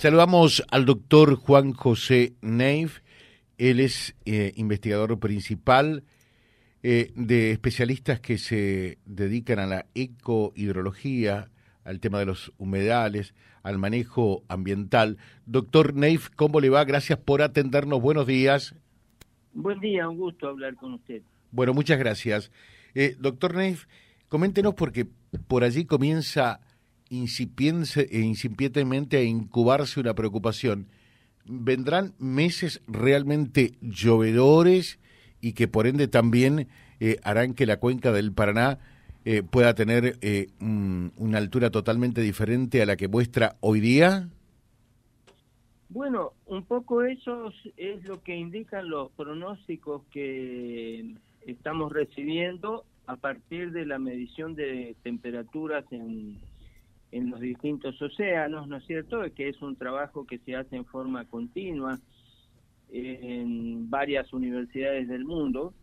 Saludamos al doctor Juan José Neif. Él es eh, investigador principal eh, de especialistas que se dedican a la ecohidrología, al tema de los humedales, al manejo ambiental. Doctor Neif, ¿cómo le va? Gracias por atendernos. Buenos días. Buen día, un gusto hablar con usted. Bueno, muchas gracias. Eh, doctor Neif, coméntenos porque por allí comienza incipientemente a incubarse una preocupación. ¿Vendrán meses realmente llovedores y que por ende también eh, harán que la cuenca del Paraná eh, pueda tener eh, una altura totalmente diferente a la que muestra hoy día? Bueno, un poco eso es lo que indican los pronósticos que estamos recibiendo a partir de la medición de temperaturas en en los distintos océanos, ¿no es cierto? Que es un trabajo que se hace en forma continua en varias universidades del mundo.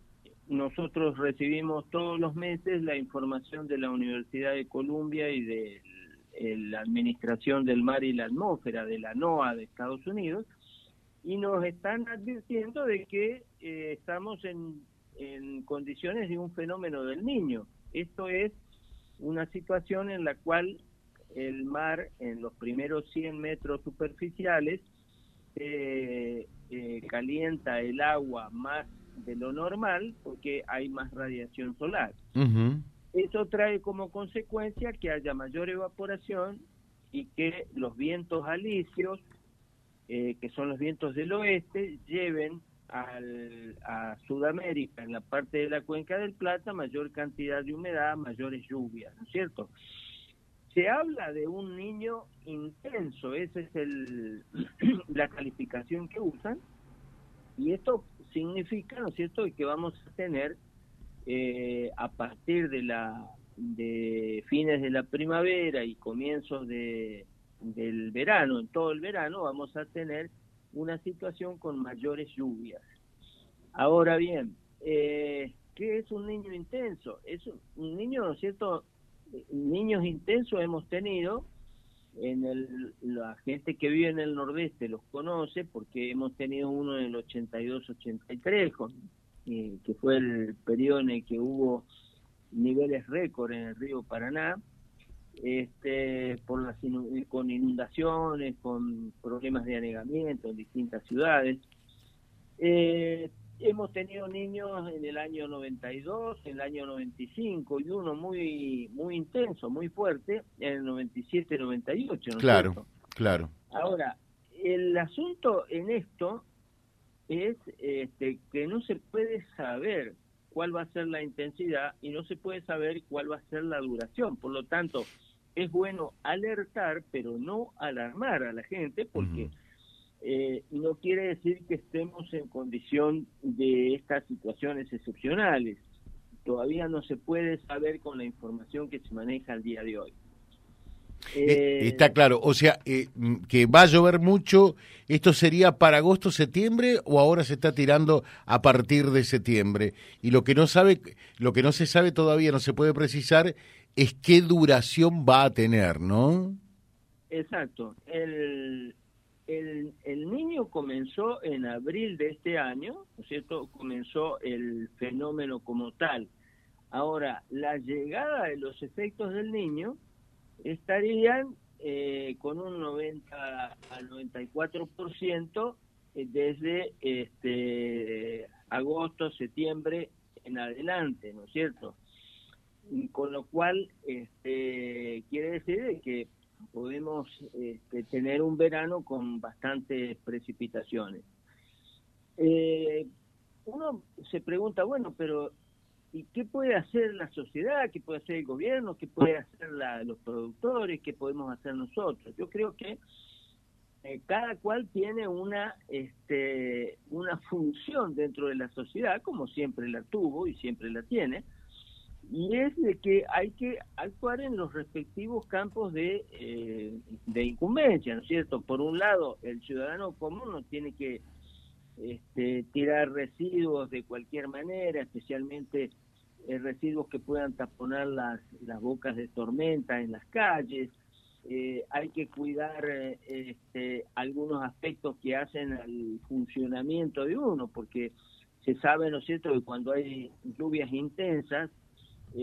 Nosotros recibimos todos los meses la información de la Universidad de Columbia y de la Administración del Mar y la Atmósfera, de la NOAA de Estados Unidos, y nos están advirtiendo de que eh, estamos en, en condiciones de un fenómeno del niño. Esto es una situación en la cual el mar en los primeros 100 metros superficiales eh, eh, calienta el agua más de lo normal porque hay más radiación solar. Eso trae como consecuencia que haya mayor evaporación y que los vientos alisios, eh, que son los vientos del oeste, lleven al, a Sudamérica, en la parte de la cuenca del Plata, mayor cantidad de humedad, mayores lluvias, ¿no es cierto? Se habla de un niño intenso, esa es el, la calificación que usan, y esto significa, ¿no es cierto?, que vamos a tener eh, a partir de la de fines de la primavera y comienzos de, del verano, en todo el verano, vamos a tener una situación con mayores lluvias. Ahora bien, eh, ¿qué es un niño intenso? Es un niño, ¿no es cierto?, niños intensos hemos tenido, en el, la gente que vive en el nordeste los conoce porque hemos tenido uno en el 82-83, eh, que fue el periodo en el que hubo niveles récord en el río Paraná, este, por las con inundaciones, con problemas de anegamiento en distintas ciudades. Eh, Hemos tenido niños en el año 92, en el año 95 y uno muy muy intenso, muy fuerte en el 97-98. ¿no claro, claro. Ahora, el asunto en esto es este, que no se puede saber cuál va a ser la intensidad y no se puede saber cuál va a ser la duración. Por lo tanto, es bueno alertar, pero no alarmar a la gente porque... Eh, no quiere decir que estemos en condición de estas situaciones excepcionales. Todavía no se puede saber con la información que se maneja al día de hoy. Eh, eh, está claro, o sea, que va a llover mucho, ¿esto sería para agosto, septiembre o ahora se está tirando a partir de septiembre? Y lo que no sabe, lo que no se sabe todavía, no se puede precisar, es qué duración va a tener, ¿no? Exacto. El, el, el, niño comenzó en abril de este año, ¿no es cierto? Comenzó el fenómeno como tal. Ahora, la llegada de los efectos del niño estarían eh, con un 90 al 94% eh, desde este agosto, septiembre en adelante, ¿no es cierto? con lo cual, este, quiere decir que podemos este, tener un verano con bastantes precipitaciones. Eh, uno se pregunta, bueno, pero ¿y qué puede hacer la sociedad? ¿Qué puede hacer el gobierno? ¿Qué puede hacer los productores? ¿Qué podemos hacer nosotros? Yo creo que eh, cada cual tiene una, este, una función dentro de la sociedad, como siempre la tuvo y siempre la tiene, y es de que hay que actuar en los respectivos campos de, eh, de incumbencia, ¿no es cierto? Por un lado, el ciudadano común no tiene que este, tirar residuos de cualquier manera, especialmente eh, residuos que puedan taponar las, las bocas de tormenta en las calles, eh, hay que cuidar este, algunos aspectos que hacen al funcionamiento de uno, porque se sabe, ¿no es cierto?, que cuando hay lluvias intensas,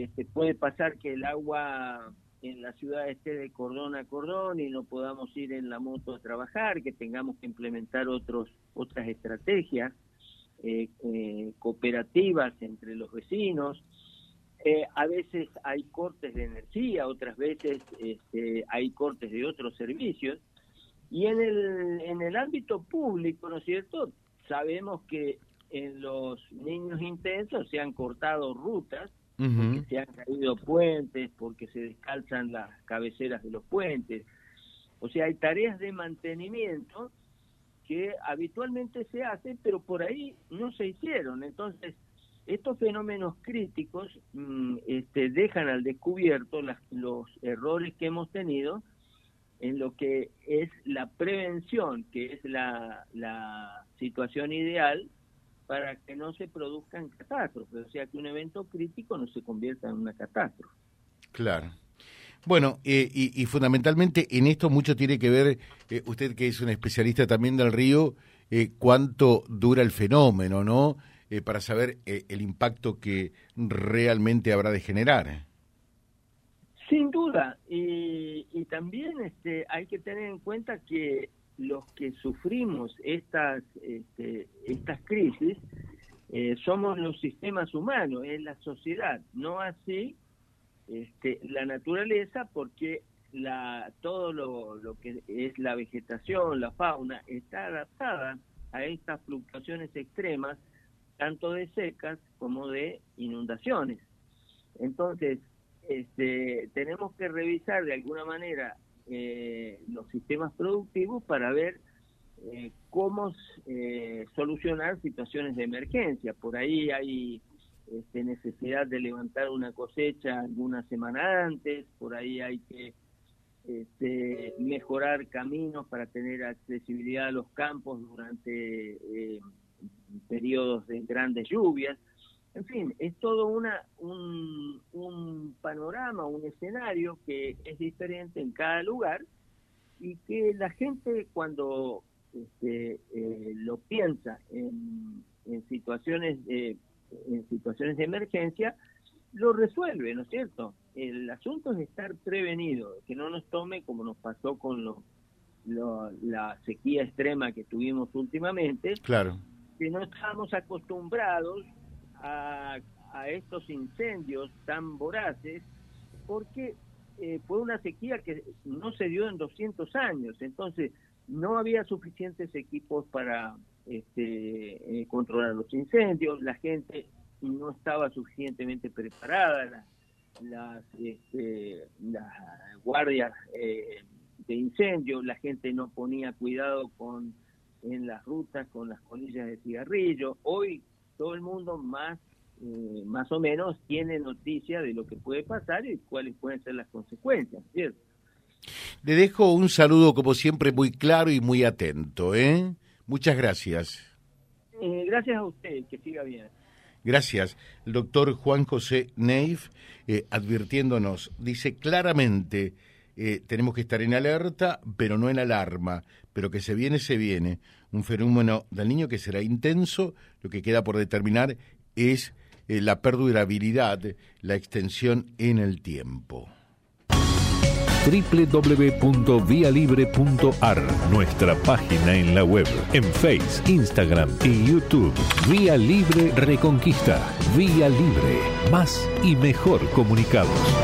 este, puede pasar que el agua en la ciudad esté de cordón a cordón y no podamos ir en la moto a trabajar, que tengamos que implementar otros otras estrategias eh, eh, cooperativas entre los vecinos. Eh, a veces hay cortes de energía, otras veces este, hay cortes de otros servicios. Y en el, en el ámbito público, ¿no es cierto? Sabemos que en los niños intensos se han cortado rutas porque se han caído puentes, porque se descalzan las cabeceras de los puentes. O sea, hay tareas de mantenimiento que habitualmente se hacen, pero por ahí no se hicieron. Entonces, estos fenómenos críticos mm, este, dejan al descubierto los errores que hemos tenido en lo que es la prevención, que es la, la situación ideal para que no se produzcan catástrofes, o sea, que un evento crítico no se convierta en una catástrofe. Claro. Bueno, eh, y, fundamentalmente en esto mucho tiene que ver, eh, usted que es un especialista también del río, eh, cuánto dura el fenómeno, ¿no? para saber el impacto que realmente habrá de generar. Sin duda, y, y también este, hay que tener en cuenta que los que sufrimos estas, este, estas crisis eh, somos los sistemas humanos, es la sociedad, no así este, la naturaleza, porque la, todo lo, lo que es la vegetación, la fauna, está adaptada a estas fluctuaciones extremas, tanto de secas como de inundaciones. Entonces, este, tenemos que revisar de alguna manera eh, los sistemas productivos para ver eh, cómo eh, solucionar situaciones de emergencia. Por ahí hay este, necesidad de levantar una cosecha alguna semana antes, por ahí hay que este, mejorar caminos para tener accesibilidad a los campos durante eh, periodos de grandes lluvias. En fin, es todo una, un, un panorama, un escenario que es diferente en cada lugar y que la gente cuando este, eh, lo piensa en, en situaciones de, en situaciones de emergencia lo resuelve, ¿no es cierto? El asunto es estar prevenido, que no nos tome como nos pasó con lo, la sequía extrema que tuvimos últimamente, claro. que no estábamos acostumbrados a, estos incendios tan voraces porque eh, fue una sequía que no se dio en 200 años, entonces no había suficientes equipos para este, eh, controlar los incendios, la gente no estaba suficientemente preparada, las, este, las guardias eh, de incendio, la gente no ponía cuidado con en las rutas con las colillas de cigarrillo. Hoy todo el mundo más eh, más o menos tiene noticia de lo que puede pasar y cuáles pueden ser las consecuencias, ¿cierto? Le dejo un saludo como siempre muy claro y muy atento, ¿eh? Muchas gracias. Eh, gracias a usted, que siga bien. Gracias. El doctor Juan José Neif, eh, advirtiéndonos, dice claramente, tenemos que estar en alerta, pero no en alarma, pero que se viene, se viene. Un fenómeno del niño que será intenso, lo que queda por determinar es eh, la perdurabilidad, la extensión en el tiempo www.vialibre.ar, nuestra página en la web, en Face, Instagram y YouTube. Vía Libre Reconquista. Vía Libre. Más y mejor comunicados.